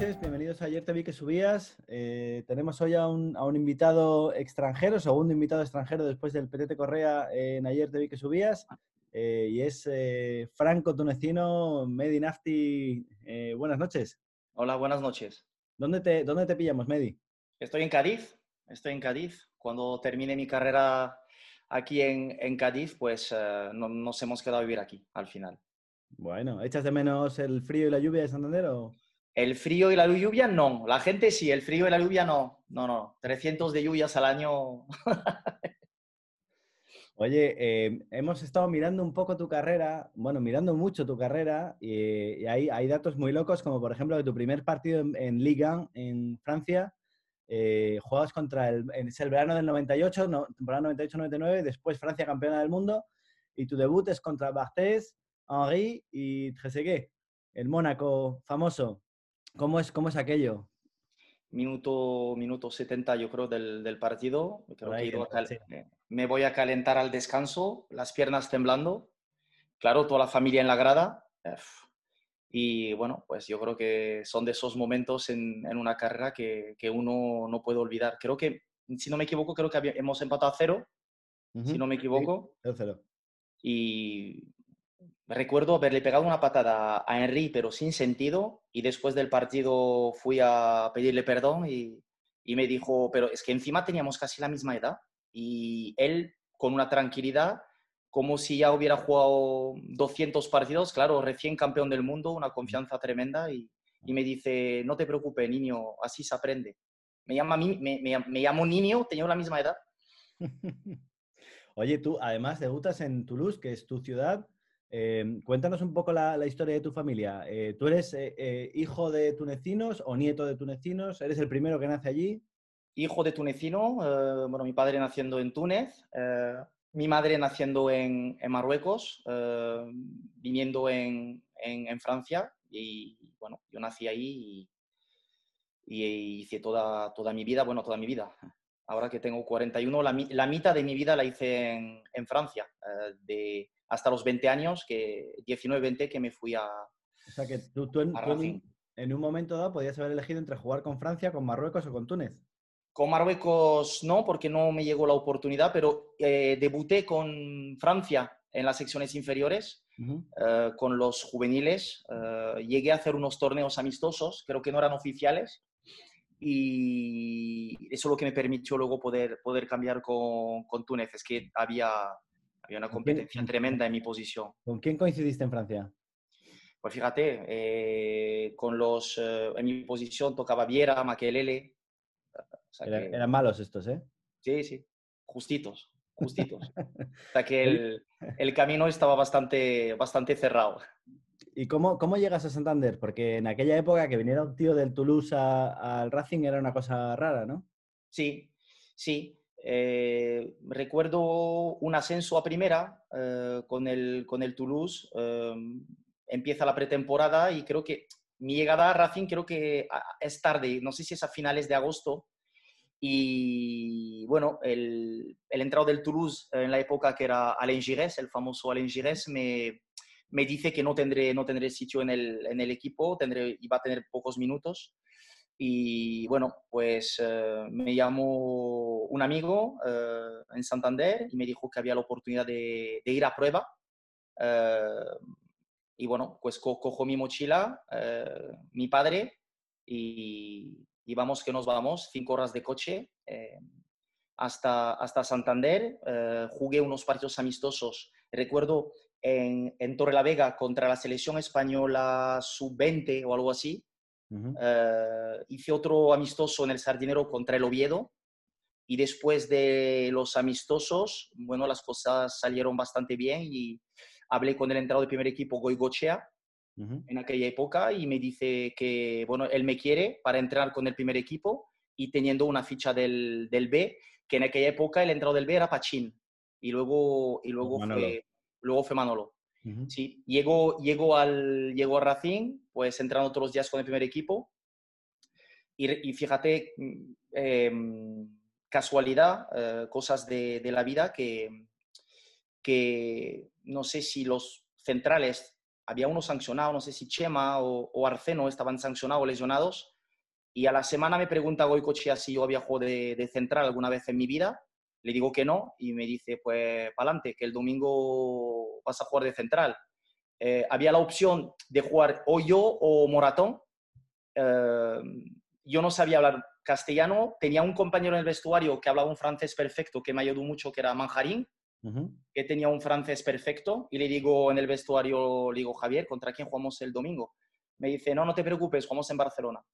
noches, bienvenidos a Ayer Te Vi que subías. Eh, tenemos hoy a un, a un, invitado extranjero, segundo invitado extranjero después del Petete Correa en Ayer Te Vi que subías. Eh, y es eh, Franco Tunecino Medi Nafti. Buenas noches. Hola, buenas noches. ¿Dónde te, ¿Dónde te pillamos, Medi? Estoy en Cádiz, estoy en Cádiz. Cuando termine mi carrera aquí en, en Cádiz, pues no, nos hemos quedado a vivir aquí al final. Bueno, ¿echas de menos el frío y la lluvia de Santander o...? El frío y la lluvia no. La gente sí, el frío y la lluvia no. No, no. 300 de lluvias al año. Oye, eh, hemos estado mirando un poco tu carrera, bueno, mirando mucho tu carrera, y, hay, datos muy locos, como por ejemplo que tu primer partido en, en Liga en Francia, eh, juegas contra el, es el verano del 98, no, temporada 98-99, después Francia campeona del mundo, y tu debut es contra Barthez, Henri y Trezeguet, el Mónaco famoso. ¿Cómo es, cómo es aquello? Minuto, minuto 70, yo creo, del, del partido. Creo ahí, que cal... sí. Me voy a calentar al descanso, las piernas temblando. Claro, toda la familia en la grada. Y bueno, pues yo creo que son de esos momentos en, en una carrera que, que, uno no puede olvidar. Creo que, si no me equivoco, creo que hemos empatado a cero, uh -huh. si no me equivoco. Sí, cero. Y recuerdo haberle pegado una patada a Henry, pero sin sentido, y después del partido fui a pedirle perdón y, y, me dijo, pero es que encima teníamos casi la misma edad, y él con una tranquilidad, como si ya hubiera jugado 200 partidos, claro, recién campeón del mundo, una confianza tremenda, y, y me dice, no te preocupes, niño, así se aprende. Me, llama, me, me, me llamo niño, tenía la misma edad. Oye, tú además debutas en Toulouse, que es tu ciudad, eh, cuéntanos un poco la, la, historia de tu familia. Eh, ¿Tú eres eh, eh, hijo de tunecinos o nieto de tunecinos? ¿Eres el primero que nace allí? Hijo de tunecino. Eh, bueno, mi padre naciendo en Túnez, eh, mi madre naciendo en, en Marruecos, viniendo en, en, en, Francia. Y bueno, yo nací ahí y, y, hice toda, toda mi vida, bueno, toda mi vida. Ahora que tengo 41, la, la mitad de mi vida la hice en Francia. de hasta los 20 años, que 19, 20, que me fui a. O sea que tú, tú, en, tú en, un momento dado podías haber elegido entre jugar con Francia, con Marruecos o con Túnez. Con Marruecos no, porque no me llegó la oportunidad, pero eh, debuté con Francia en las secciones inferiores, uh -huh. eh, con los juveniles. Eh, llegué a hacer unos torneos amistosos, creo que no eran oficiales, y eso es lo que me permitió luego poder, poder cambiar con, con Túnez, es que había, había una competencia tremenda en mi posición. ¿Con quién coincidiste en Francia? Pues fíjate, eh, con los, eh, en mi posición tocaba Viera, Maquelele. O sea Era, que, eran malos estos, ¿eh? Sí, sí, justitos, justitos. o sea que el, el, camino estaba bastante, bastante cerrado. ¿Y cómo, cómo llegas a Santander? Porque en aquella época que viniera un tío del Toulouse al Racing era una cosa rara, ¿no? Sí, sí. Eh, recuerdo un ascenso a primera eh, con, el, con el Toulouse. Eh, empieza la pretemporada y creo que mi llegada a Racing creo que es tarde, no sé si es a finales de agosto. Y bueno, el, el entrado del Toulouse en la época que era Alain Giresse, el famoso Alain Giresse, me, me dice que no tendré, no tendré sitio en el, en el equipo, tendré, iba a tener pocos minutos. Y bueno, pues eh, me llamó un amigo eh, en Santander y me dijo que había la oportunidad de, ir a prueba. Eh, y bueno, pues co cojo mi mochila, mi padre y, vamos que nos vamos, cinco horas de coche hasta, hasta Santander. jugué unos partidos amistosos. Recuerdo en, en contra la selección española sub-20 o algo así Uh -huh. uh, hice otro amistoso en el Sardinero contra el Oviedo y después de los amistosos, bueno, las cosas salieron bastante bien y hablé con el entrado del primer equipo, Goigochea, uh -huh. en aquella época y me dice que, bueno, él me quiere para entrenar con el primer equipo y teniendo una ficha del, del B, que en aquella época el entrado del B era Pachín y luego, y luego, fue, luego fue Manolo. Uh -huh. Sí, llegó, llegó, al, llegó a Racing, pues entrando todos los días con el primer equipo. Y, y fíjate, eh, casualidad, eh, cosas de, la vida que, que no sé si los centrales había uno sancionado, no sé si Chema o, Arceno estaban sancionados o lesionados. Y a la semana me pregunta Goicochea si yo había jugado de, central alguna vez en mi vida. Le digo que no y me dice, pues, para adelante, que el domingo vas a jugar de central. Eh, había la opción de jugar o yo o Moratón. Eh, yo no sabía hablar castellano. Tenía un compañero en el vestuario que hablaba un francés perfecto que me ayudó mucho, que era Manjarín que tenía un francés perfecto y le digo en el vestuario, le digo, Javier, ¿contra quién jugamos el domingo? Me dice, no, no te preocupes, jugamos en Barcelona.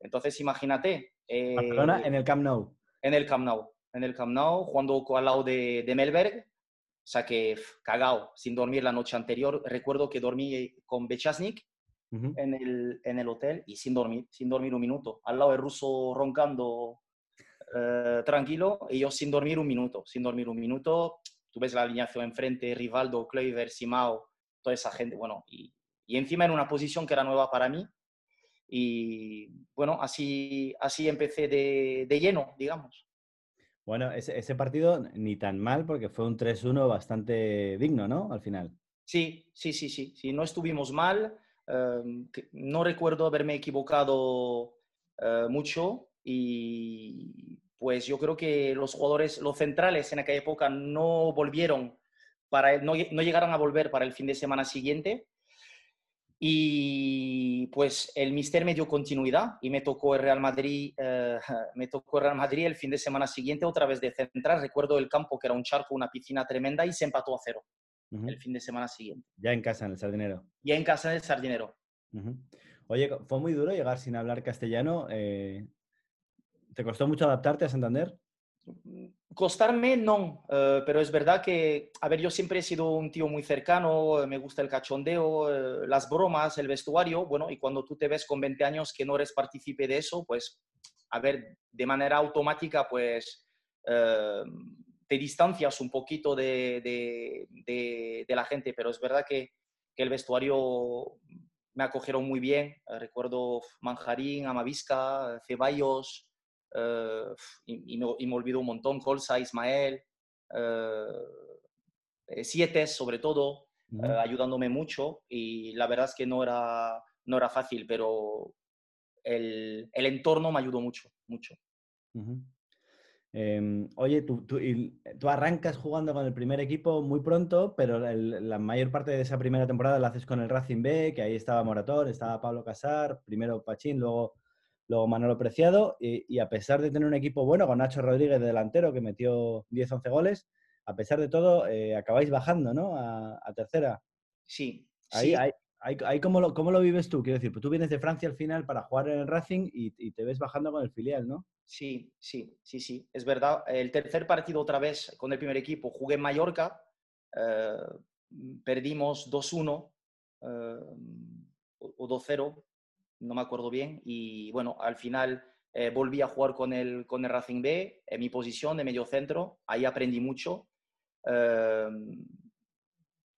Entonces, imagínate. Eh, Barcelona en el Camp Nou. En el Camp Nou. En el Camp Nou, jugando al lado de, de Melberg. O sea que, cagao, sin dormir la noche anterior. Recuerdo que dormí con Bechasnik en, el, en el hotel y sin dormir, sin dormir un minuto. Al lado del ruso roncando eh, tranquilo y yo sin dormir un minuto, sin dormir un minuto. Tú ves la alineación enfrente, Rivaldo, Kleiber, Simao, toda esa gente, bueno, y, y encima en una posición que era nueva para mí. Y bueno, así, así empecé de, de lleno, digamos. Bueno, ese, ese, partido ni tan mal porque fue un 3-1 bastante digno, ¿no? Al final. Sí, sí, sí, sí, no estuvimos mal. Eh, no recuerdo haberme equivocado eh, mucho y pues yo creo que los jugadores, los centrales en aquella época no volvieron, para, no, no llegaron a volver para el fin de semana siguiente. Y pues el Mister me dio continuidad y me tocó el Real Madrid, eh, me tocó el Real Madrid el fin de semana siguiente otra vez de central. Recuerdo el campo que era un charco, una piscina tremenda y se empató a cero el fin de semana siguiente. Ya en casa, en el Sardinero. Ya en casa en el Sardinero. Oye, fue muy duro llegar sin hablar castellano. Eh, ¿Te costó mucho adaptarte a Santander? Costarme no, eh, pero es verdad que, a ver, yo siempre he sido un tío muy cercano, eh, me gusta el cachondeo, eh, las bromas, el vestuario, bueno, y cuando tú te ves con 20 años que no eres partícipe de eso, pues, a ver, de manera automática, pues, te distancias un poquito de, de, la gente, pero es verdad que, que el vestuario me acogieron muy bien, recuerdo Manjarín, Amavisca, Ceballos, eh, y, me, olvido un montón, Colsa, Ismael, eh, eh, Siete sobre todo, ayudándome mucho y la verdad es que no era, no era fácil, pero el, el entorno me ayudó mucho, mucho. Em, oye, tú, tú, arrancas jugando con el primer equipo muy pronto, pero la mayor parte de esa primera temporada la haces con el Racing B, que ahí estaba Moratón, estaba Pablo Casar, primero Pachín, luego Luego Manolo Preciado, y, a pesar de tener un equipo bueno, con Nacho Rodríguez de delantero, que metió 10-11 goles, a pesar de todo, eh, acabáis bajando, ¿no? A, tercera. Sí. Ahí, Ahí, ¿cómo, lo, ¿cómo, lo, vives tú? Quiero decir, pues tú vienes de Francia al final para jugar en el Racing y, te ves bajando con el filial, ¿no? Sí, sí, sí, sí. Es verdad. El tercer partido otra vez con el primer equipo jugué en Mallorca, eh, perdimos 2-1 eh, o 2-0 no me acuerdo bien, y bueno, al final eh, volví a jugar con el, con el Racing B, en mi posición de medio centro, ahí aprendí mucho. Em,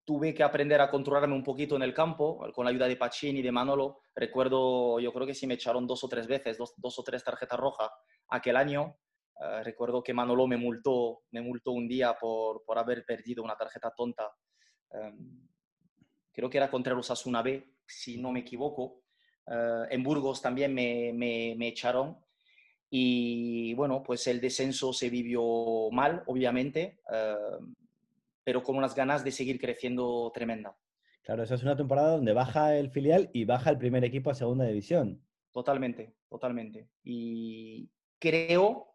tuve que aprender a controlarme un poquito en el campo, con la ayuda de Pacini y de Manolo. Recuerdo, yo creo que sí me echaron dos o tres veces, dos, dos o tres tarjetas rojas aquel año. Eh, recuerdo que Manolo me multó, me multó un día por, por haber perdido una tarjeta tonta. Em, creo que era contra el Osasuna B, si no me equivoco. Eh, en Burgos también me, me, echaron. Y bueno, pues el descenso se vivió mal, obviamente, eh, pero con unas ganas de seguir creciendo tremenda. Claro, esa es una temporada donde baja el filial y baja el primer equipo a segunda división. Totalmente, totalmente. Y creo,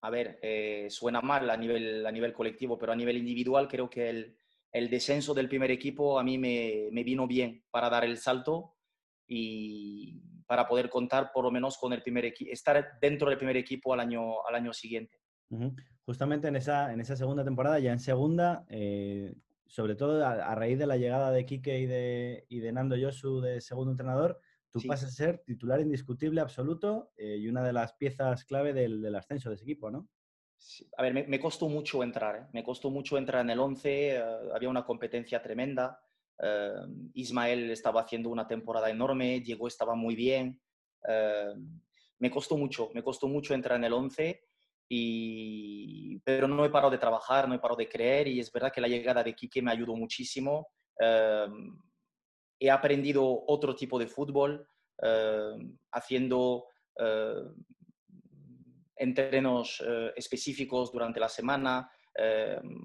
a ver, eh, suena mal a nivel, a nivel colectivo, pero a nivel individual creo que el, el descenso del primer equipo a mí me, me, vino bien para dar el salto y para poder contar por lo menos con el primer equipo, estar dentro del primer equipo al año, al año siguiente. Justamente en esa, en esa segunda temporada, ya en segunda, eh, sobre todo a, raíz de la llegada de Quique y de, y de Nando Yosu de segundo entrenador, tú pasas a ser titular indiscutible absoluto eh, y una de las piezas clave del, del ascenso de ese equipo, ¿no? A ver, me, me, costó mucho entrar, ¿eh? me costó mucho entrar en el 11, había una competencia tremenda. Em, Ismael estaba haciendo una temporada enorme, Diego estaba muy bien. Em, me costó mucho, me costó mucho entrar en el 11, y, pero no he parado de trabajar, no he parado de creer y es verdad que la llegada de Quique me ayudó muchísimo. Em, he aprendido otro tipo de fútbol, haciendo entrenos específicos durante la semana,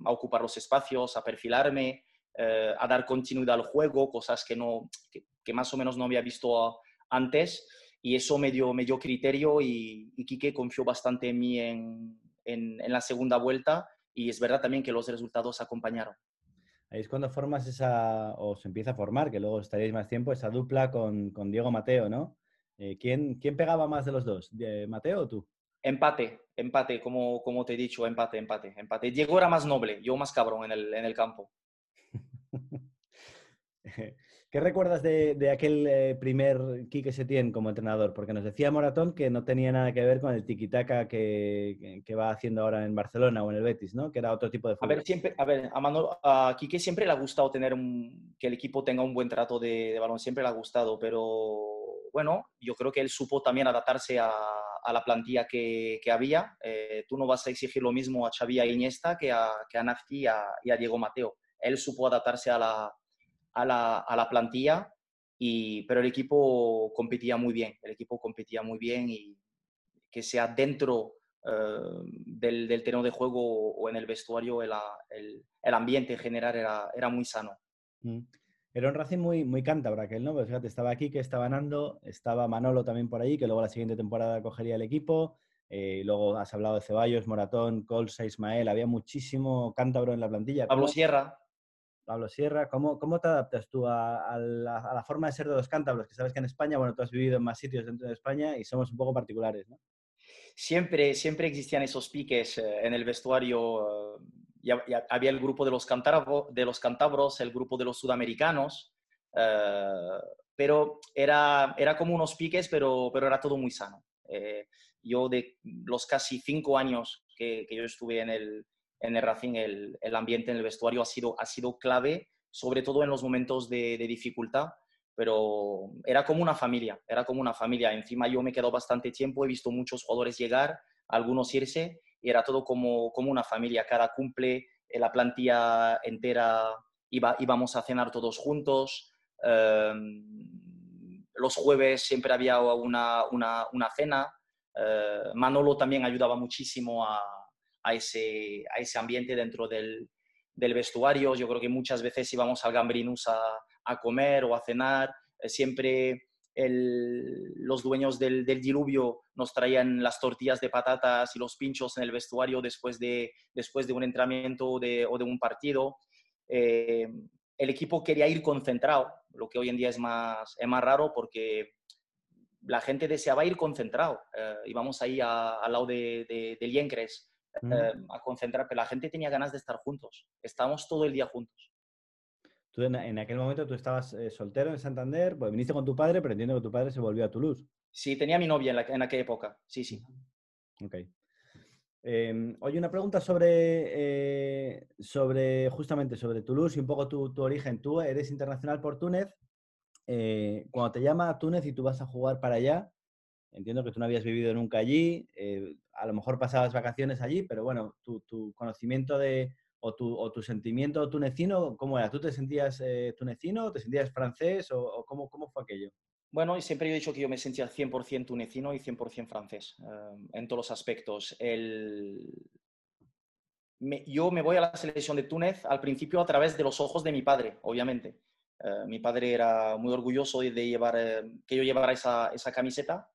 a ocupar los espacios, a perfilarme, a dar continuidad al juego, cosas que, no, que, más o menos no había visto antes. Y eso me dio, me dio criterio y, y Quique confió bastante en mí en, en, la segunda vuelta y es verdad también que los resultados acompañaron. Ahí es cuando formas esa, o se empieza a formar, que luego estaréis más tiempo, esa dupla con, con Diego Mateo, ¿no? Eh, ¿quién, ¿quién, pegaba más de los dos? ¿Mateo o tú? Empate, empate, como, como te he dicho, empate, empate, empate. Diego era más noble, yo más cabrón en el, en el campo. ¿Qué recuerdas de, aquel eh, primer Quique Setién como entrenador? Porque nos decía Moratón que no tenía nada que ver con el tiquitaca que, que va haciendo ahora en Barcelona o en el Betis, ¿no? Que era otro tipo de fútbol. A ver, siempre, a ver, a, a Quique siempre le ha gustado tener que el equipo tenga un buen trato de, balón, siempre le ha gustado, pero bueno, yo creo que él supo también adaptarse a, a la plantilla que, que había. Eh, tú no vas a exigir lo mismo a Xavi y Iniesta que a, que a Nafti y a, y a Diego Mateo. Él supo adaptarse a la a la, plantilla, y, pero el equipo competía muy bien, el equipo competía muy bien y que sea dentro eh, del, del, terreno de juego o en el vestuario, el, el, ambiente en general era, era muy sano. Mm. Era un Racing muy, muy cántabra aquel, ¿no? Pues fíjate, estaba aquí, que estaba Nando, estaba Manolo también por ahí, que luego la siguiente temporada cogería el equipo. Eh, luego has hablado de Ceballos, Moratón, Colsa, Ismael. Había muchísimo cántabro en la plantilla. Pablo Sierra. Pablo Sierra, ¿cómo, cómo te adaptas tú a, la, forma de ser de los cántabros? Que sabes que en España, bueno, tú has vivido en más sitios dentro de España y somos un poco particulares, ¿no? Siempre, siempre existían esos piques eh, en el vestuario. Ya, había el grupo de los, de los cántabros, el grupo de los sudamericanos, eh, pero era, era como unos piques, pero, pero era todo muy sano. Eh, yo de los casi cinco años que, que yo estuve en el, en el Racing el, el, ambiente en el vestuario ha sido, ha sido clave, sobre todo en los momentos de, dificultad, pero era como una familia, era como una familia. Encima yo me he quedado bastante tiempo, he visto muchos jugadores llegar, algunos irse, y era todo como, como una familia. Cada cumple, eh, la plantilla entera iba, íbamos a cenar todos juntos. Em, los jueves siempre había una, una, una cena. Eh, Manolo también ayudaba muchísimo a, a ese, a ese ambiente dentro del, del, vestuario. Yo creo que muchas veces íbamos al Gambrinus a, a comer o a cenar, eh, siempre los dueños del, del, diluvio nos traían las tortillas de patatas y los pinchos en el vestuario después de, después de un entrenamiento o de un partido. Eh, el equipo quería ir concentrado, lo que hoy en día es más, es más raro porque la gente deseaba ir concentrado. Eh, íbamos ahí al lado de, de, eh, a concentrar, pero la gente tenía ganas de estar juntos. Estábamos todo el día juntos. Tú en, aquel momento tú estabas eh, soltero en Santander, pues viniste con tu padre, pero entiendo que tu padre se volvió a Toulouse. Sí, tenía mi novia en, aquella época, sí, sí. Ok. Em, oye, una pregunta sobre, eh, sobre, justamente sobre Toulouse y un poco tu, tu origen. Tú eres internacional por Túnez. cuando te llama a Túnez y tú vas a jugar para allá, entiendo que tú no habías vivido nunca allí, a lo mejor pasabas vacaciones allí, pero bueno, tu, conocimiento de, o tu, sentimiento tunecino, ¿cómo era? ¿Tú te sentías eh, tunecino, te sentías francés o, cómo, cómo, fue aquello? Bueno, siempre he dicho que yo me sentía 100% tunecino y 100% francés, eh, en todos los aspectos. El... yo me voy a la selección de Túnez al principio a través de los ojos de mi padre, obviamente. Eh, mi padre era muy orgulloso de, llevar, que yo llevara esa, esa camiseta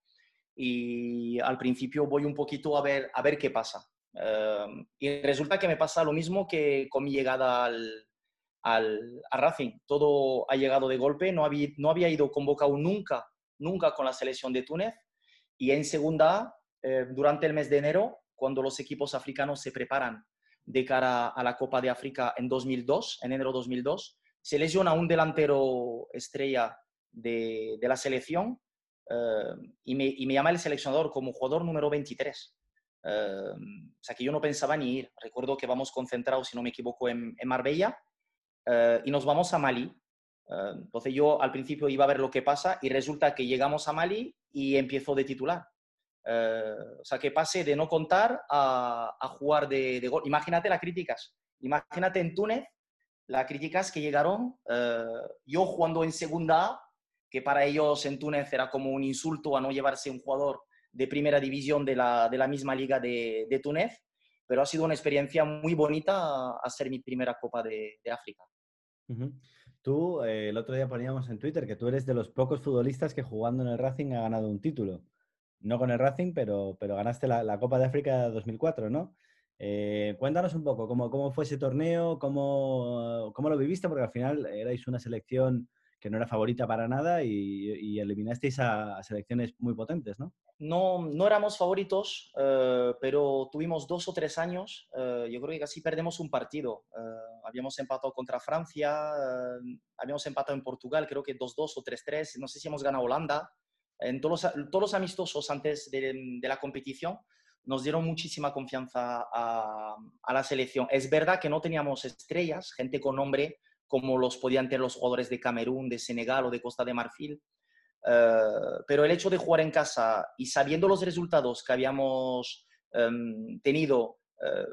y al principio voy un poquito a ver, a ver qué pasa. Em, y resulta que me pasa lo mismo que con mi llegada al, al a Racing. Todo ha llegado de golpe, no había, no había ido convocado nunca, nunca con la selección de Túnez. Y en segunda, eh, durante el mes de enero, cuando los equipos africanos se preparan de cara a la Copa de África en 2002, en enero 2002, se lesiona un delantero estrella de, de la selección eh, y, me, y, me, llama el seleccionador como jugador número 23. Eh, o sea que yo no pensaba ni ir. Recuerdo que vamos concentrados, si no me equivoco, en, en Marbella eh, y nos vamos a Mali. entonces yo al principio iba a ver lo que pasa y resulta que llegamos a Mali y empiezo de titular. o sea que pase de no contar a, a jugar de, de, gol. Imagínate las críticas. Imagínate en Túnez las críticas que llegaron, eh, yo jugando en segunda A, que para ellos en Túnez era como un insulto a no llevarse un jugador de primera división de la, de la misma liga de, Túnez, pero ha sido una experiencia muy bonita hacer mi primera Copa de, África. Tú, eh, el otro día poníamos en Twitter que tú eres de los pocos futbolistas que jugando en el Racing ha ganado un título. No con el Racing, pero, pero ganaste la, la Copa de África 2004, ¿no? Eh, cuéntanos un poco cómo, cómo fue ese torneo, cómo, cómo, lo viviste, porque al final erais una selección que no era favorita para nada y, y eliminasteis a, selecciones muy potentes, ¿no? No, no éramos favoritos, eh, pero tuvimos dos o tres años. Eh, yo creo que casi perdemos un partido. Eh, habíamos empatado contra Francia, habíamos empatado en Portugal, creo que 2-2 o 3-3. No sé si hemos ganado Holanda. En todos los, amistosos antes de, la competición nos dieron muchísima confianza a, la selección. Es verdad que no teníamos estrellas, gente con nombre como los podían tener los jugadores de Camerún, de Senegal o de Costa de Marfil, uh, pero el hecho de jugar en casa y sabiendo los resultados que habíamos um, tenido uh,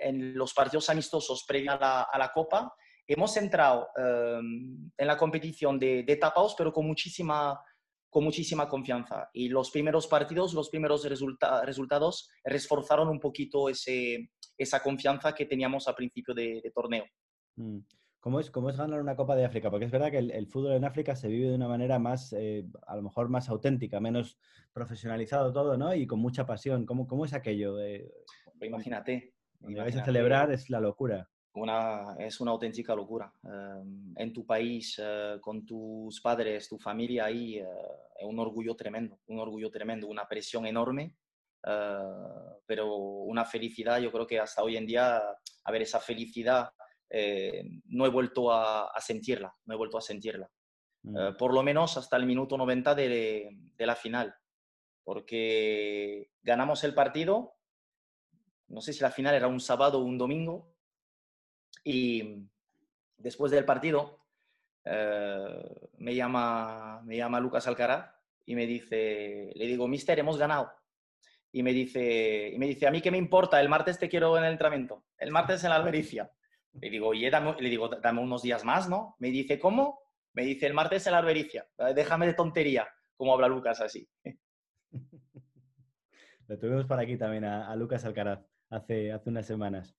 en los partidos amistosos previa a la, a Copa, hemos entrado um, en la competición de, de tapados, pero con muchísima con muchísima confianza. Y los primeros partidos, los primeros resulta resultados reforzaron un poquito esa confianza que teníamos al principio de, de torneo. Mm. ¿Cómo es, ¿Cómo es ganar una Copa de África? Porque es verdad que el, el fútbol en África se vive de una manera más, eh, a lo mejor más auténtica, menos profesionalizado todo, ¿no? Y con mucha pasión. ¿Cómo, cómo es aquello? Eh, imagínate. Cuando vais a celebrar es la locura una, es una auténtica locura. Uh, en tu país, uh, con tus padres, tu familia, ahí uh, es un orgullo tremendo, un orgullo tremendo, una presión enorme, pero una felicidad, yo creo que hasta hoy en día, a ver, esa felicidad eh, no he vuelto a, a, sentirla, no he vuelto a sentirla. Mm. por lo menos hasta el minuto 90 de, de la final, porque ganamos el partido, no sé si la final era un sábado o un domingo, y después del partido eh, me, llama, me llama Lucas Alcaraz y me dice, le digo, mister, hemos ganado. Y me dice, y me dice, a mí qué me importa, el martes te quiero en el entrenamiento, el martes en la albericia. Le digo, oye, dame, le digo, dame unos días más, ¿no? Me dice, ¿cómo? Me dice, el martes en la albericia. Déjame de tontería, como habla Lucas así. Lo tuvimos por aquí también a, a Lucas Alcaraz hace, hace unas semanas.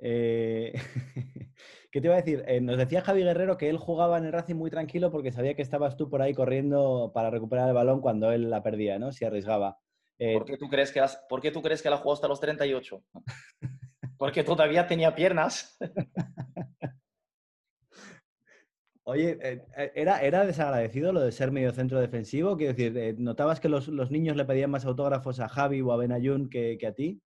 Eh, ¿Qué te iba a decir? Eh, nos decía Javi Guerrero que él jugaba en el Racing muy tranquilo porque sabía que estabas tú por ahí corriendo para recuperar el balón cuando él la perdía, ¿no? Si arriesgaba. Eh, ¿Por, qué tú crees que has, ¿Por qué tú crees que la jugó hasta los 38? Porque todavía tenía piernas. Oye, ¿era, ¿era desagradecido lo de ser medio centro defensivo? Quiero decir, ¿notabas que los, los, niños le pedían más autógrafos a Javi o a Benayun que, que a ti?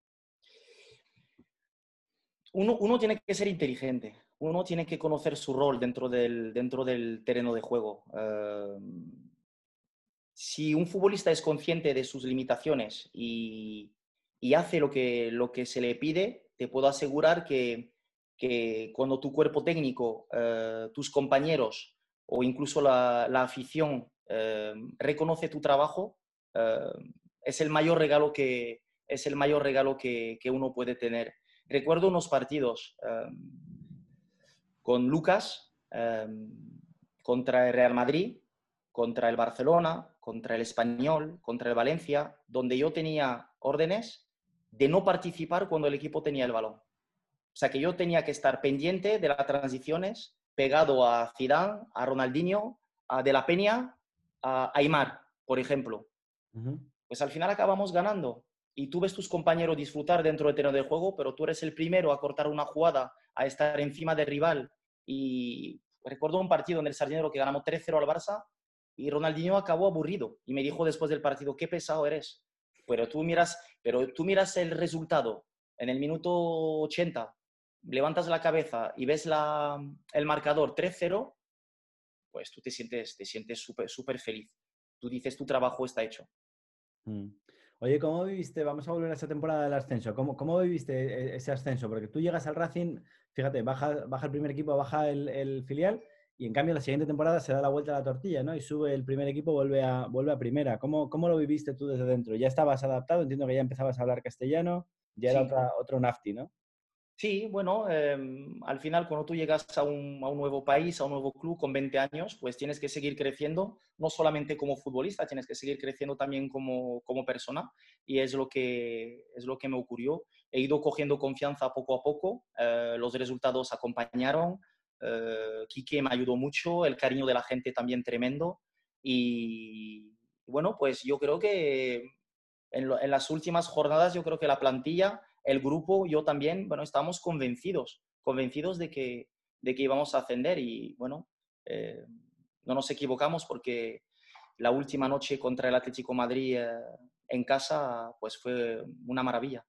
uno, uno, tiene que ser inteligente, uno tiene que conocer su rol dentro del, dentro del terreno de juego. Uh, si un futbolista es consciente de sus limitaciones y, y, hace lo que, lo que se le pide, te puedo asegurar que, que cuando tu cuerpo técnico, uh, tus compañeros o incluso la, la afición uh, reconoce tu trabajo, es el mayor regalo que, es el mayor regalo que, que uno puede tener. Recuerdo unos partidos con Lucas contra el Real Madrid, contra el Barcelona, contra el Español, contra el Valencia, donde yo tenía órdenes de no participar cuando el equipo tenía el balón. O sea que yo tenía que estar pendiente de las transiciones, pegado a Zidane, a Ronaldinho, a De la Peña, a Aymar, por ejemplo. Uh -huh. Pues al final acabamos ganando y tú ves tus compañeros disfrutar dentro del terreno de juego, pero tú eres el primero a cortar una jugada, a estar encima del rival. Y recuerdo un partido en el Sardinero que ganamos 3-0 al Barça y Ronaldinho acabó aburrido y me dijo después del partido, qué pesado eres. Pero tú miras, pero tú miras el resultado en el minuto 80, levantas la cabeza y ves la, el marcador 3-0, pues tú te sientes te sientes súper súper feliz. Tú dices, tu trabajo está hecho. Mm. Oye, ¿cómo viviste? Vamos a volver a esa temporada del ascenso. ¿Cómo, ¿Cómo, viviste e, ese ascenso? Porque tú llegas al Racing, fíjate, baja, baja el primer equipo, baja el, filial, y en cambio la siguiente temporada se da la vuelta a la tortilla, ¿no? Y sube el primer equipo, vuelve a, vuelve a primera. ¿Cómo, ¿Cómo lo viviste tú desde dentro? ¿Ya estabas adaptado? Entiendo que ya empezabas a hablar castellano, ya era sí. otra, otro nafti, ¿no? Sí, bueno, em, al final cuando tú llegas a un, nuevo país, a un nuevo club con 20 años, pues tienes que seguir creciendo, no solamente como futbolista, tienes que seguir creciendo también como, persona y es lo, que, es lo que me ocurrió. He ido cogiendo confianza poco a poco, eh, los resultados acompañaron, eh, Quique me ayudó mucho, el cariño de la gente también tremendo y bueno, pues yo creo que en, las últimas jornadas yo creo que la plantilla el grupo, yo también, bueno, estábamos convencidos, convencidos de que, de que íbamos a ascender y bueno, eh, no nos equivocamos porque la última noche contra el Atlético Madrid eh, en casa, pues fue una maravilla.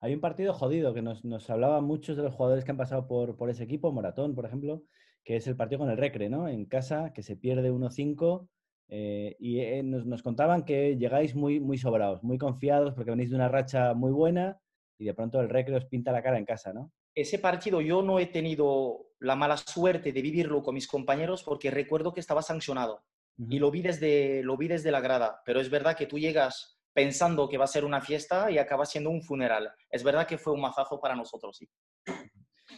Hay un partido jodido que nos, nos hablaban muchos de los jugadores que han pasado por, por ese equipo, Moratón, por ejemplo, que es el partido con el Recre, ¿no? En casa, que se pierde 1-5. Eh, y nos, nos, contaban que llegáis muy, muy sobrados, muy confiados, porque venís de una racha muy buena y de pronto el recreo os pinta la cara en casa, ¿no? Ese partido yo no he tenido la mala suerte de vivirlo con mis compañeros porque recuerdo que estaba sancionado y lo vi, desde, lo vi desde la grada, pero es verdad que tú llegas pensando que va a ser una fiesta y acaba siendo un funeral. Es verdad que fue un mazazo para nosotros, sí.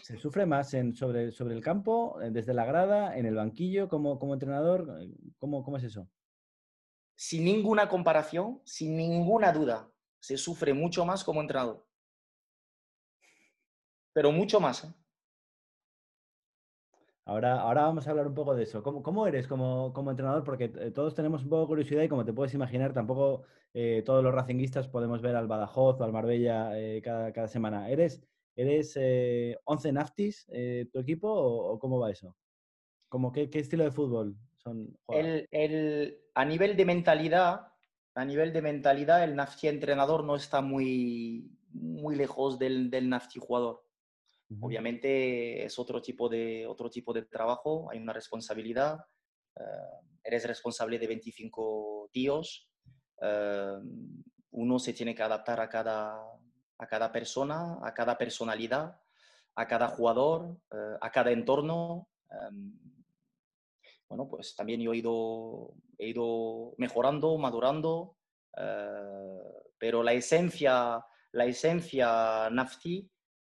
¿Se sufre más en, sobre, sobre el campo, eh, desde la grada, en el banquillo, como, como entrenador? ¿Cómo, ¿Cómo es eso? Sin ninguna comparación, sin ninguna duda, se sufre mucho más como entrenador pero mucho más. ¿eh? Ahora, ahora vamos a hablar un poco de eso. ¿Cómo, eres como, como, entrenador? Porque eh, todos tenemos un poco de curiosidad y como te puedes imaginar, tampoco eh, todos los racinguistas podemos ver al Badajoz o al Marbella cada, cada, semana. ¿Eres, eres 11 Naftis tu equipo o, cómo va eso? ¿Cómo, qué, qué, estilo de fútbol son? El, el, a nivel de mentalidad, a nivel de mentalidad, el Nafti entrenador no está muy, muy lejos del, del Nafti jugador. Obviamente es otro tipo de, otro tipo de trabajo, hay una responsabilidad, eh, eres responsable de 25 tíos, eh, uno se tiene que adaptar a cada, a cada persona, a cada personalidad, a cada jugador, eh, a cada entorno. bueno, pues también yo he ido, he ido mejorando, madurando, pero la esencia, la esencia Nafti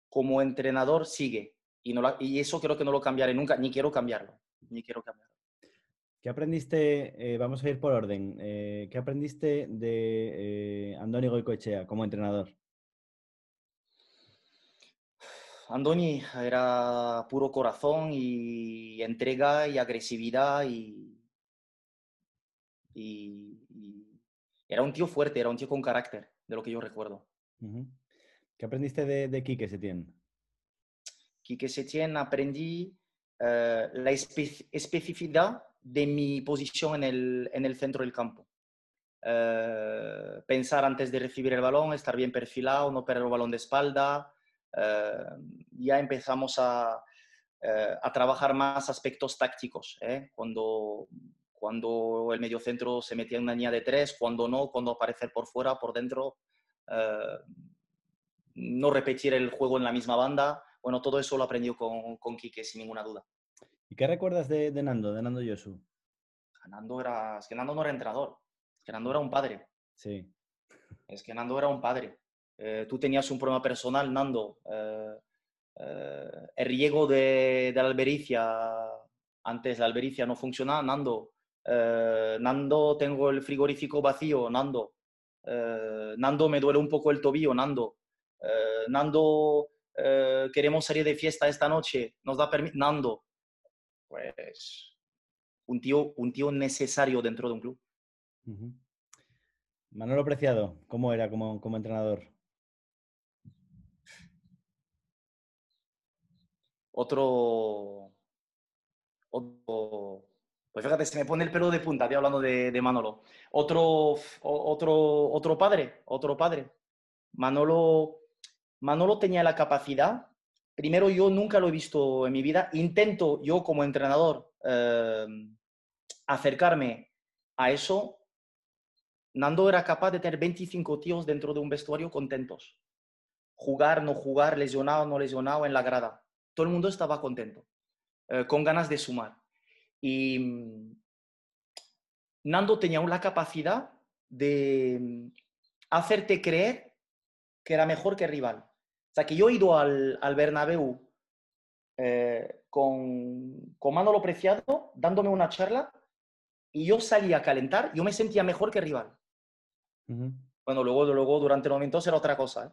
como entrenador sigue. Y, no y eso creo que no lo cambiaré nunca, ni quiero cambiarlo. Ni quiero cambiarlo. ¿Qué aprendiste, eh, vamos a ir por orden, eh, ¿qué aprendiste de eh, Andoni Goicoechea como entrenador? Andoni era puro corazón y entrega y agresividad y, y, era un tío fuerte, era un tío con carácter, de lo que yo recuerdo. ¿Qué aprendiste de, de Quique Setién? Quique Setién aprendí eh, la especificidad de mi posición en el, en el centro del campo. Eh, pensar antes de recibir el balón, estar bien perfilado, no perder el balón de espalda. Eh, ya empezamos a, a, trabajar más aspectos tácticos. Cuando, cuando el mediocentro se metía en una línea de tres, cuando no, cuando aparecer por fuera, por dentro no repetir el juego en la misma banda. Bueno, todo eso lo aprendió con, con Quique, sin ninguna duda. ¿Y qué recuerdas de, Nando, de Nando Yosu? Nando era, es que Nando no era entrenador, es que Nando era un padre. Sí. Es que Nando era un padre. Eh, tú tenías un problema personal, Nando. Eh, eh, el riego de, de, la albericia, antes la albericia no funcionaba, Nando. Nando, tengo el frigorífico vacío, Nando. Nando, me duele un poco el tobillo, Nando. Nando, eh, queremos salir de fiesta esta noche, nos da permiso, Nando, pues un tío, un tío necesario dentro de un club. Manolo Preciado, ¿cómo era como, como entrenador? Otro, otro, pues fíjate, se me pone el pelo de punta, tío, hablando de, de, Manolo. Otro, otro, otro padre, otro padre. Manolo Manolo tenía la capacidad, primero yo nunca lo he visto en mi vida, intento yo como entrenador em, acercarme a eso. Nando era capaz de tener 25 tíos dentro de un vestuario contentos. Jugar, no jugar, lesionado, no lesionado en la grada. Todo el mundo estaba contento, eh, con ganas de sumar. Y mm, Nando tenía la capacidad de mm, hacerte creer que era mejor que rival. Sea, que yo he ido al, al Bernabéu eh, con, con Manolo Preciado dándome una charla y yo salía a calentar, yo me sentía mejor que el rival. Bueno, luego, luego durante los momentos era otra cosa. ¿eh?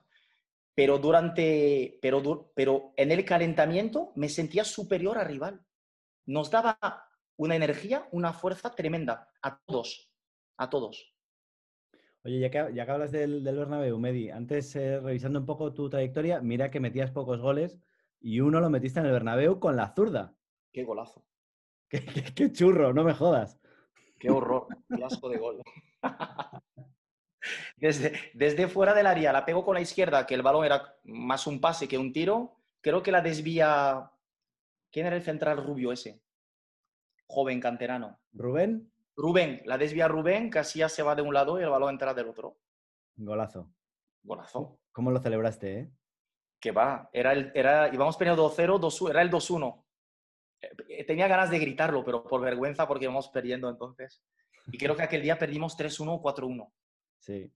Pero, durante, pero, pero en el calentamiento me sentía superior al rival. Nos daba una energía, una fuerza tremenda a todos, a todos. Oye, ya que, ya que hablas del, del Bernabéu, Medi, antes eh, revisando un poco tu trayectoria, mira que metías pocos goles y uno lo metiste en el Bernabéu con la zurda. Qué golazo. qué churro, no me jodas. Qué horror, qué asco de gol. Desde, desde fuera del área la pego con la izquierda, que el balón era más un pase que un tiro. Creo que la desvía. ¿Quién era el central rubio ese? Joven canterano. ¿Rubén? Rubén, la desvía Rubén, casi ya se va de un lado y el balón entra del otro. Golazo. Golazo. ¿Cómo lo celebraste, eh? Que va, era el, era, íbamos perdiendo 2-0, 2 era el 2-1. Eh, tenía ganas de gritarlo, pero por vergüenza porque íbamos perdiendo entonces. Y creo que aquel día perdimos 3-1 o 4-1. Sí.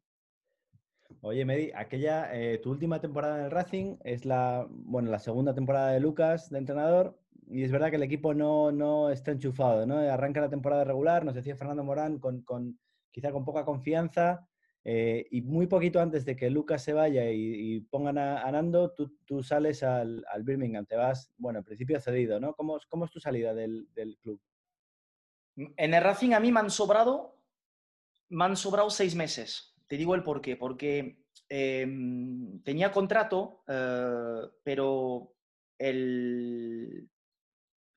Oye, Medi, aquella, eh, tu última temporada en el Racing es la, bueno, la segunda temporada de Lucas de entrenador y es verdad que el equipo no, no está enchufado, ¿no? Arranca la temporada regular, nos decía Fernando Morán, con, con quizá con poca confianza eh, y muy poquito antes de que Lucas se vaya y, pongan a, Nando, tú, sales al, Birmingham, te vas, bueno, en principio cedido, ¿no? ¿Cómo, cómo es tu salida del, del club? En el Racing a mí me han sobrado me han sobrado seis meses. Te digo el por qué. Porque em, tenía contrato, eh, pero el...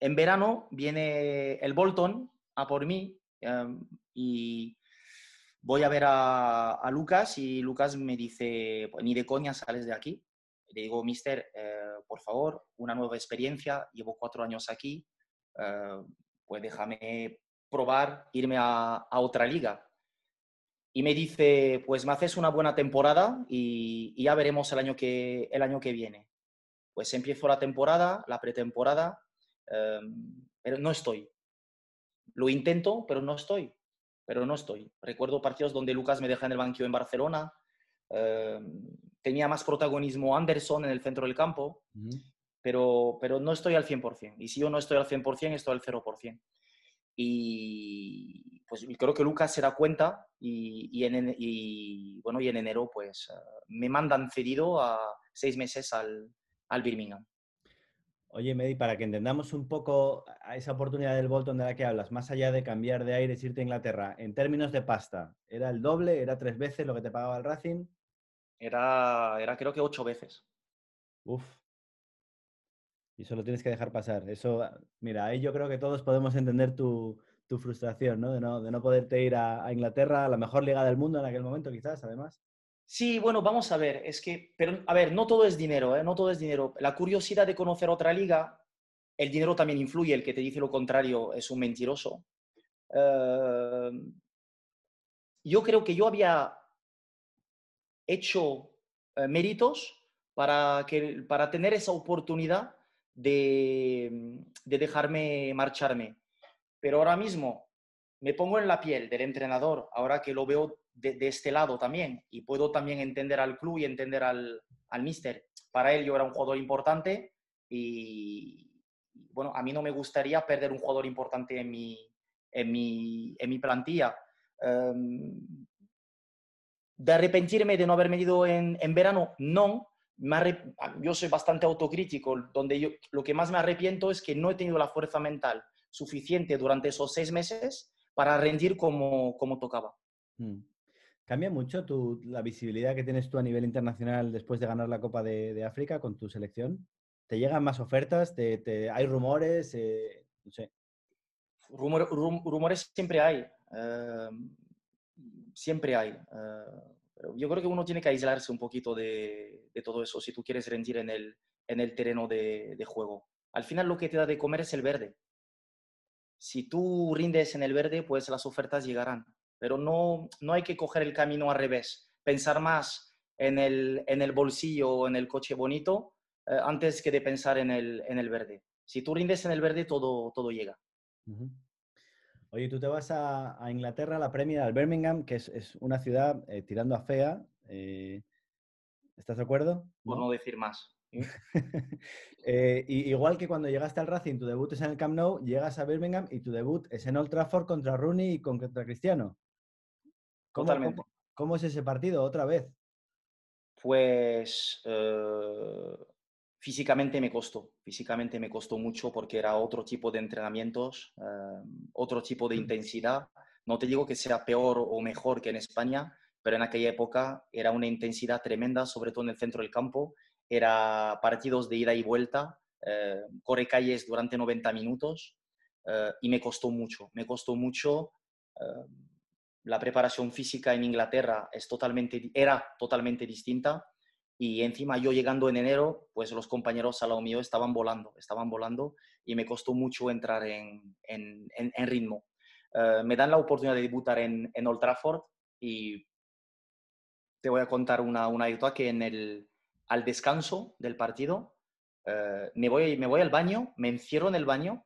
en verano viene el Bolton a por mí em, y voy a ver a, Lucas y Lucas me dice, pues, ni de coña sales de aquí. Le digo, mister, eh, por favor, una nueva experiencia, llevo cuatro años aquí, eh, pues déjame probar irme a otra liga y me dice, pues me haces una buena temporada y, ya veremos el año, que, el año que viene. Pues empiezo la temporada, la pretemporada, em, pero no estoy. Lo intento, pero no estoy. Pero no estoy. Recuerdo partidos donde Lucas me deja en el banquillo en Barcelona. Em, tenía más protagonismo Anderson en el centro del campo, pero, pero no estoy al 100%. Y si yo no estoy al 100%, estoy al 0%. Y, pues creo que Lucas se da cuenta y, en, bueno, y en enero pues ah, me mandan cedido a seis meses al, al Birmingham. Oye, Medi, para que entendamos un poco a esa oportunidad del Bolton de la que hablas, más allá de cambiar de aires, irte a Inglaterra, en términos de pasta, ¿era el doble? ¿Era tres veces lo que te pagaba el Racing? Era, era creo que ocho veces. Uf. Y eso lo tienes que dejar pasar. Eso, mira, ahí yo creo que todos podemos entender tu, tu frustración, ¿no? De, ¿no? de no poderte ir a, Inglaterra, a la mejor liga del mundo en aquel momento, quizás, además. Sí, bueno, vamos a ver, es que, pero a ver, no todo es dinero, ¿eh? No todo es dinero. La curiosidad de conocer otra liga, el dinero también influye, el que te dice lo contrario es un mentiroso. Em, yo creo que yo había hecho eh, méritos para, que, para tener esa oportunidad de, de dejarme marcharme. Pero ahora mismo me pongo en la piel del entrenador, ahora que lo veo de, este lado también, y puedo también entender al club y entender al, al míster. Para él yo era un jugador importante y, bueno, a mí no me gustaría perder un jugador importante en mi, en mi, en mi plantilla. Em, de arrepentirme de no haberme ido en, en verano, no. yo soy bastante autocrítico, donde yo, lo que más me arrepiento es que no he tenido la fuerza mental suficiente durante esos seis meses para rendir como, como tocaba. Mm. ¿Cambia mucho tu, la visibilidad que tienes tú a nivel internacional después de ganar la Copa de, África con tu selección? ¿Te llegan más ofertas? ¿Te, hay rumores? Eh, no sé. rumores siempre hay. Em, siempre hay. Eh, pero yo creo que uno tiene que aislarse un poquito de, de, todo eso si tú quieres rendir en el, en el terreno de, de, juego. Al final lo que te da de comer es el verde si tú rindes en el verde, pues las ofertas llegarán. Pero no, no hay que coger el camino al revés, pensar más en el, en el bolsillo o en el coche bonito eh, antes que de pensar en el, en el verde. Si tú rindes en el verde, todo, todo llega. Oye, tú te vas a, Inglaterra, a la Premier, al Birmingham, que es, una ciudad eh, tirando a fea. Eh, ¿Estás de acuerdo? Por no, decir más. Eh, igual que cuando llegaste al Racing, tu debut es en el Camp Nou, llegas a Birmingham y tu debut es en Old Trafford contra Rooney y contra Cristiano. Totalmente. ¿Cómo, es ese partido otra vez? Pues eh, físicamente me costó, físicamente me costó mucho porque era otro tipo de entrenamientos, eh, otro tipo de intensidad. No te digo que sea peor o mejor que en España, pero en aquella época era una intensidad tremenda, sobre todo en el centro del campo, era partidos de ida y vuelta, eh, corre calles durante 90 minutos eh, y me costó mucho, me costó mucho. Eh, la preparación física en Inglaterra era totalmente distinta y encima yo llegando en enero, pues los compañeros al lado mío estaban volando, estaban volando y me costó mucho entrar en, en, en, ritmo. me dan la oportunidad de debutar en, Old Trafford y te voy a contar una, una que en el, al descanso del partido, eh, me, voy, me voy al baño, me encierro en el baño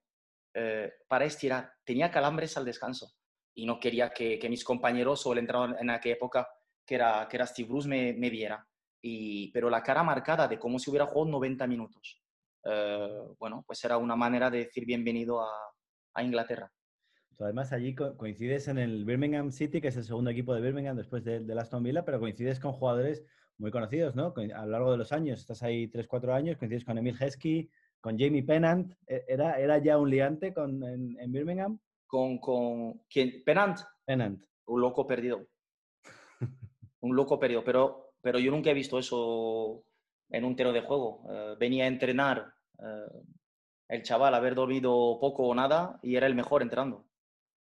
eh, para estirar. Tenía calambres al descanso y no quería que, mis compañeros o el entrenador en aquella época, que era, que era Steve Bruce, me, me viera. Y, pero la cara marcada de como si hubiera jugado 90 minutos. Eh, bueno, pues era una manera de decir bienvenido a, a Inglaterra. Además, allí coincides en el Birmingham City, que es el segundo equipo de Birmingham después de, de Aston Villa, pero coincides con jugadores muy conocidos, ¿no? A lo largo de los años, estás ahí 3-4 años, coincides con Emil Heskey, con Jamie Pennant. ¿E-, ¿Era, era ya un liante con, en, Birmingham? Con, con ¿quién? Pennant. Pennant. Un loco perdido. un loco perdido, pero, pero yo nunca he visto eso en un tero de juego. Eh, venía a entrenar eh, el chaval, haber dormido poco o nada, y era el mejor entrando.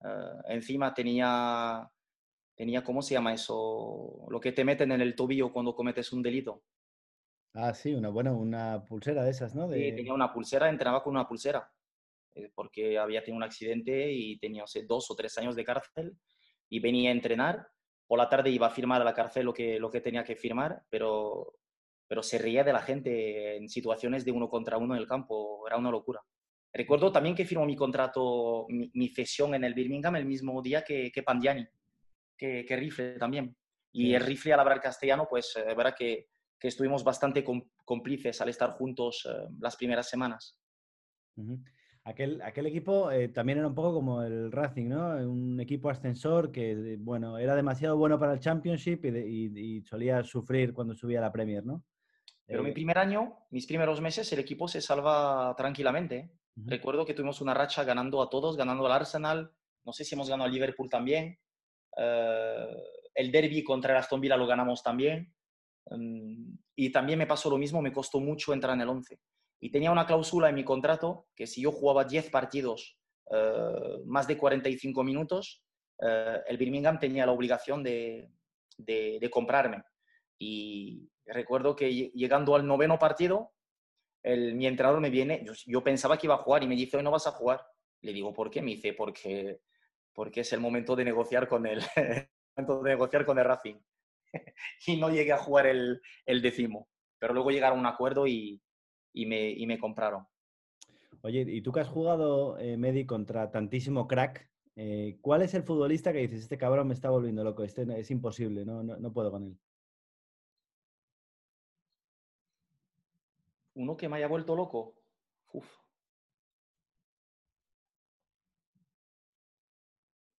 Eh, encima tenía tenía, ¿cómo se llama eso? Lo que te meten en el tobillo cuando cometes un delito. Ah, sí, una buena, una pulsera de esas, ¿no? Sí, tenía una pulsera, entrenaba con una pulsera, eh, porque había tenido un accidente y tenía, dos o tres años de cárcel y venía a entrenar. Por la tarde iba a firmar a la cárcel lo que, lo que tenía que firmar, pero, pero se reía de la gente en situaciones de uno contra uno en el campo, era una locura. Recuerdo también que firmó mi contrato, mi, mi cesión en el Birmingham el mismo día que, que Pandiani que, Rifle también. Y el Rifle, al hablar castellano, pues eh, verá que, que, estuvimos bastante cómplices al estar juntos eh, las primeras semanas. Aquel, aquel equipo eh, también era un poco como el Racing, ¿no? Un equipo ascensor que, bueno, era demasiado bueno para el Championship y, solía sufrir cuando subía a la Premier, ¿no? Pero mi primer año, mis primeros meses, el equipo se salva tranquilamente. Recuerdo que tuvimos una racha ganando a todos, ganando al Arsenal, no sé si hemos ganado al Liverpool también. Eh, el derby contra el Aston Villa lo ganamos también. Mm, y también me pasó lo mismo, me costó mucho entrar en el 11. Y tenía una cláusula en mi contrato que si yo jugaba 10 partidos eh, más de 45 minutos, eh, el Birmingham tenía la obligación de, de, comprarme. Y recuerdo que llegando al noveno partido, el, mi entrenador me viene, yo, pensaba que iba a jugar y me dice, hoy no vas a jugar. Le digo, ¿por qué? Me dice, porque porque es el momento de negociar con el, de negociar con el Racing. y no llegué a jugar el, el décimo, pero luego llegaron a un acuerdo y, y, me, y me, compraron. Oye, y tú que has jugado, eh, Medi, contra tantísimo crack, eh, ¿cuál es el futbolista que dices, este cabrón me está volviendo loco, este es imposible, no, no, no puedo con él? Uno que me haya vuelto loco. Uf.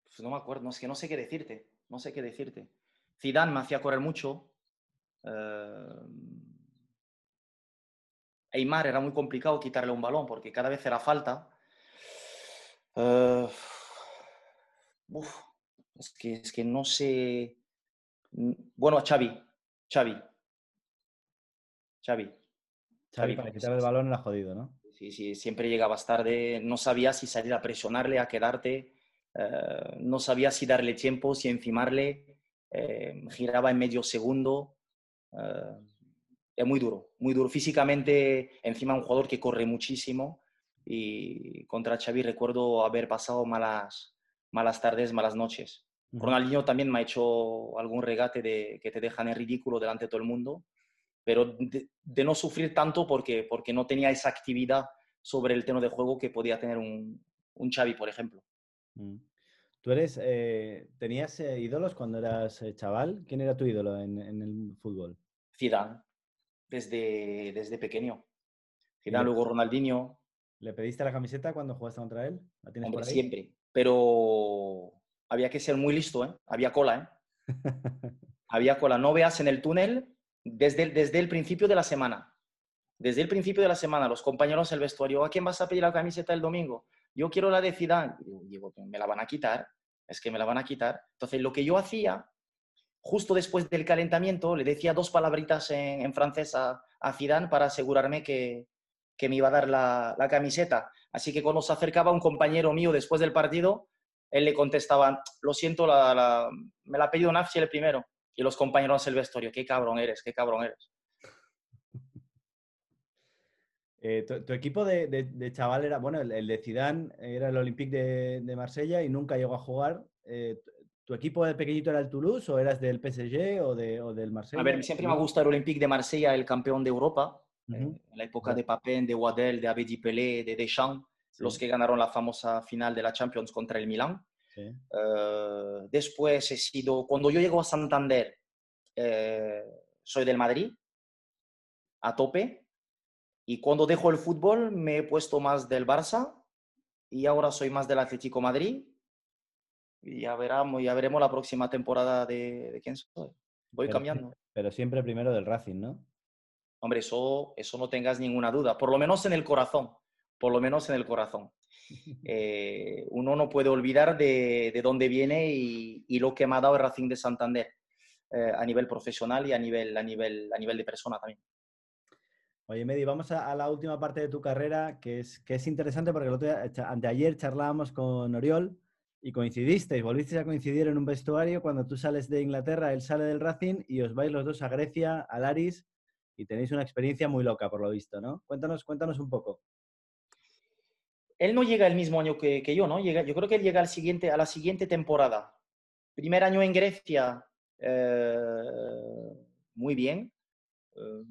Pues no me acuerdo, no, es que no sé qué decirte, no sé qué decirte. Zidane me hacía correr mucho. Eh, Eymar era muy complicado quitarle un balón porque cada vez era falta. Eh, es, que, es que no sé. Bueno, Xavi. Xavi. Xavi. Xavi, para quitarle el balón era jodido, ¿no? Sí, sí, siempre llegabas tarde, no sabías si salir a presionarle, a quedarte. Eh, no sabía si darle tiempo, si encimarle, eh, giraba en medio segundo. Eh, es muy duro, muy duro. Físicamente, encima un jugador que corre muchísimo y contra Xavi recuerdo haber pasado malas, malas tardes, malas noches. Ronaldinho también me ha hecho algún regate de, que te dejan en ridículo delante de todo el mundo, pero de, no sufrir tanto porque, porque no tenía esa actividad sobre el tema de juego que podía tener un, un Xavi, por ejemplo. Mm. ¿Tú eres, eh, tenías eh, ídolos cuando eras eh, chaval? ¿Quién era tu ídolo en, el fútbol? Zidane. Desde, desde pequeño. Zidane, luego Ronaldinho. ¿Le pediste la camiseta cuando jugaste contra él? ¿La Hombre, siempre. Pero había que ser muy listo, ¿eh? Había cola, ¿eh? había cola. No veas en el túnel desde, desde el principio de la semana. Desde el principio de la semana, los compañeros del vestuario, ¿a quién vas a pedir la camiseta el domingo? Yo quiero la de Zidane. Digo, me la van a quitar. Es que me la van a quitar. Entonces, lo que yo hacía, justo después del calentamiento, le decía dos palabritas en, francés a, a Zidane para asegurarme que, que me iba a dar la, camiseta. Así que cuando se acercaba un compañero mío después del partido, él le contestaba, lo siento, la, me la ha pedido Nafsi el primero. Y los compañeros del vestuario, qué cabrón eres, qué cabrón eres. Eh, tu, equipo de, de, chaval era, bueno, el, de Zidane era el Olympique de, Marsella y nunca llegó a jugar. Eh, ¿Tu equipo de pequeñito era el Toulouse o eras del PSG o, de, o del Marsella? A ver, siempre me ha gustado el Olympique de Marsella, el campeón de Europa. Eh, en la época de Papin, de Waddell, de Abedi Pelé, de Deschamps, los que ganaron la famosa final de la Champions contra el Milan. después he sido, cuando yo llego a Santander, soy del Madrid, a tope, y cuando dejo el fútbol me he puesto más del Barça y ahora soy más del Atlético Madrid. Y ya, veremos, ya veremos la próxima temporada de, quién soy. Voy cambiando. Pero siempre primero del Racing, ¿no? Hombre, eso, eso no tengas ninguna duda. Por lo menos en el corazón. Por lo menos en el corazón. Eh, uno no puede olvidar de, de dónde viene y, y, lo que me ha dado el Racing de Santander eh, a nivel profesional y a nivel, a, nivel, a nivel de persona también. Oye, Medi, vamos a, la última parte de tu carrera, que es, que es interesante porque el anteayer charlábamos con Oriol y coincidisteis, volvisteis a coincidir en un vestuario cuando tú sales de Inglaterra, él sale del Racing y os vais los dos a Grecia, a Laris, y tenéis una experiencia muy loca, por lo visto, ¿no? Cuéntanos, cuéntanos un poco. Él no llega el mismo año que, yo, ¿no? Yo creo que él llega al siguiente, a la siguiente temporada. Primer año en Grecia, eh, muy bien. Eh,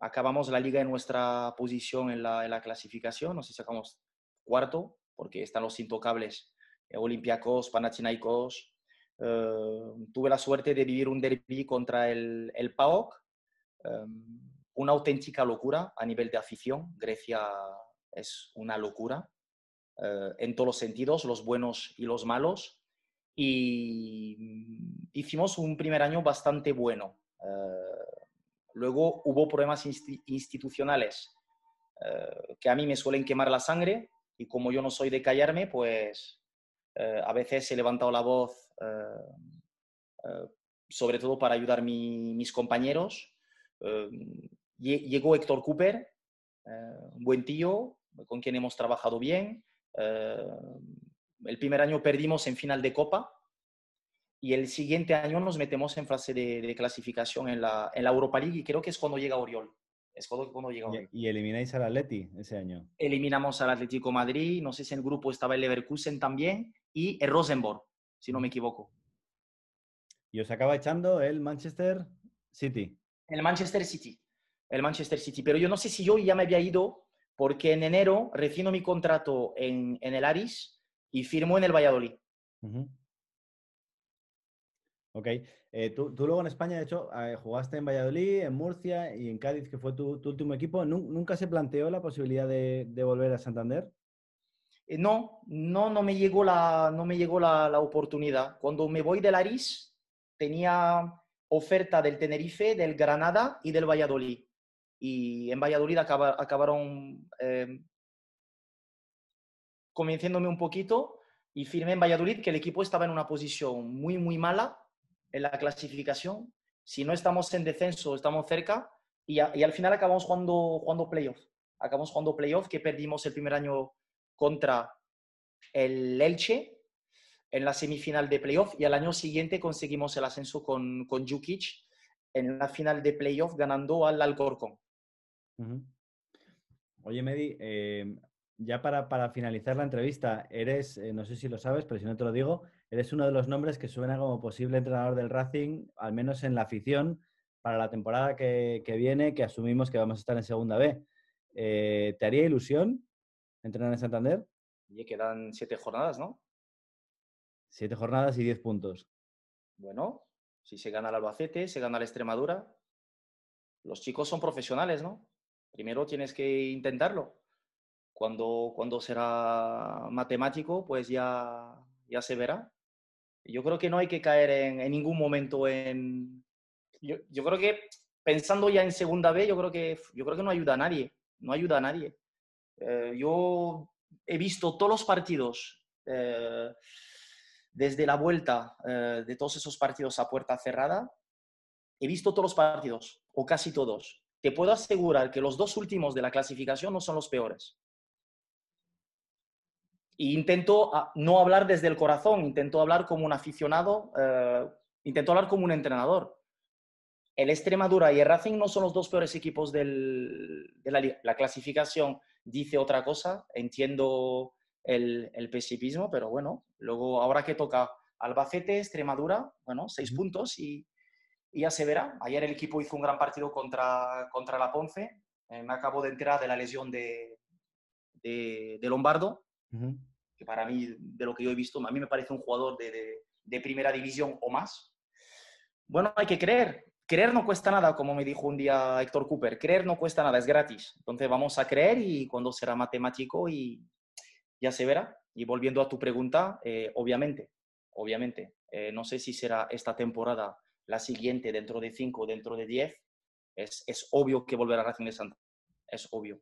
acabamos la liga en nuestra posición en la, clasificación, no sé si sacamos cuarto, porque están los intocables, Olympiacos, Panathinaikos. Eh, tuve la suerte de vivir un derby contra el, el PAOK, em, una auténtica locura a nivel de afición. Grecia es una locura eh, en todos los sentidos, los buenos y los malos. Y hicimos un primer año bastante bueno. Luego hubo problemas institucionales eh, que a mí me suelen quemar la sangre y como yo no soy de callarme, pues eh, a veces he levantado la voz, eh, sobre todo para ayudar a mis compañeros. llegó Héctor Cooper, un buen tío con quien hemos trabajado bien. el primer año perdimos en final de Copa, y el siguiente año nos metemos en fase de, clasificación en la, en la, Europa League y creo que es cuando llega Oriol. Es cuando, cuando llega Oriol. ¿Y, elimináis al Atleti ese año? Eliminamos al Atlético Madrid, no sé si en el grupo estaba el Leverkusen también y el Rosenborg, si no me equivoco. ¿Y os acaba echando el Manchester City? El Manchester City, el Manchester City. Pero yo no sé si yo ya me había ido porque en enero recibo mi contrato en, en el Aris y firmo en el Valladolid. Ok. Eh, tú, luego en España, de hecho, eh, jugaste en Valladolid, en Murcia y en Cádiz, que fue tu, último equipo. ¿Nunca se planteó la posibilidad de, volver a Santander? Eh, no, no, no me llegó, la, no me llegó la, oportunidad. Cuando me voy del Aris, tenía oferta del Tenerife, del Granada y del Valladolid. Y en Valladolid acabaron convenciéndome un poquito y firmé en Valladolid que el equipo estaba en una posición muy, muy mala en la clasificación. Si no estamos en descenso, estamos cerca y, al final acabamos jugando, jugando playoff. Acabamos jugando playoff que perdimos el primer año contra el Elche en la semifinal de playoff y al año siguiente conseguimos el ascenso con, con Jukic en la final de playoff ganando al Alcorcón. Oye, Medi, eh, ya para, para, finalizar la entrevista, eres, eh, no sé si lo sabes, pero si no te lo digo, eres uno de los nombres que suena como posible entrenador del Racing, al menos en la afición, para la temporada que, viene, que asumimos que vamos a estar en Segunda B. Eh, ¿Te haría ilusión entrenar en Santander? Y quedan siete jornadas, ¿no? Siete jornadas y diez puntos. Bueno, si se gana el Albacete, se gana la Extremadura. los chicos son profesionales, ¿no? Primero tienes que intentarlo. Cuando, cuando será matemático, pues ya, ya se verá. Yo creo que no hay que caer en, en ningún momento en... Yo, yo, creo que pensando ya en segunda B, yo creo que, yo creo que no ayuda a nadie. No ayuda a nadie. Eh, yo he visto todos los partidos eh, desde la vuelta eh, de todos esos partidos a puerta cerrada. He visto todos los partidos, o casi todos. Te puedo asegurar que los dos últimos de la clasificación no son los peores. E intento ah, no hablar desde el corazón, intento hablar como un aficionado, intento hablar como un entrenador el Extremadura y el Racing no son los dos peores equipos de la. La clasificación dice otra cosa, entiendo el, el, pesimismo, pero bueno, luego ahora que toca Albacete, Extremadura, bueno, seis puntos y, ya se verá. Ayer el equipo hizo un gran partido contra, contra la Ponce, eh, me acabo de enterar de la lesión de, de, Lombardo, que para mí, de lo que yo he visto, a mí me parece un jugador de, de primera división o más. Bueno, hay que creer, creer no cuesta nada, como me dijo un día Héctor Cooper, creer no cuesta nada, es gratis. Entonces vamos a creer y cuando será matemático y ya se verá. Y volviendo a tu pregunta, eh, obviamente, obviamente, eh, no sé si será esta temporada, la siguiente, dentro de cinco, dentro de diez, es, es obvio que volverá a Racing de Santa. Es obvio.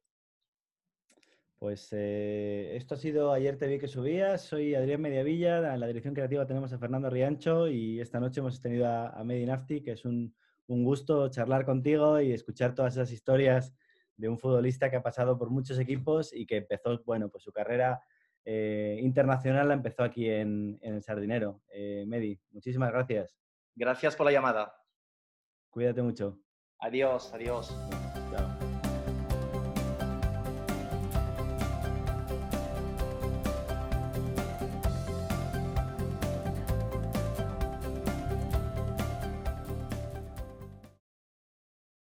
Pues eh, esto ha sido Ayer te vi que subías. Soy Adrián Mediavilla. En la dirección creativa tenemos a Fernando Riancho y esta noche hemos tenido a, a Medinafti, que es un, un gusto charlar contigo y escuchar todas esas historias de un futbolista que ha pasado por muchos equipos y que empezó, bueno, pues su carrera eh, internacional la empezó aquí en, el Sardinero. Eh, Medi, muchísimas gracias. Gracias por la llamada. Cuídate mucho. Adiós, adiós.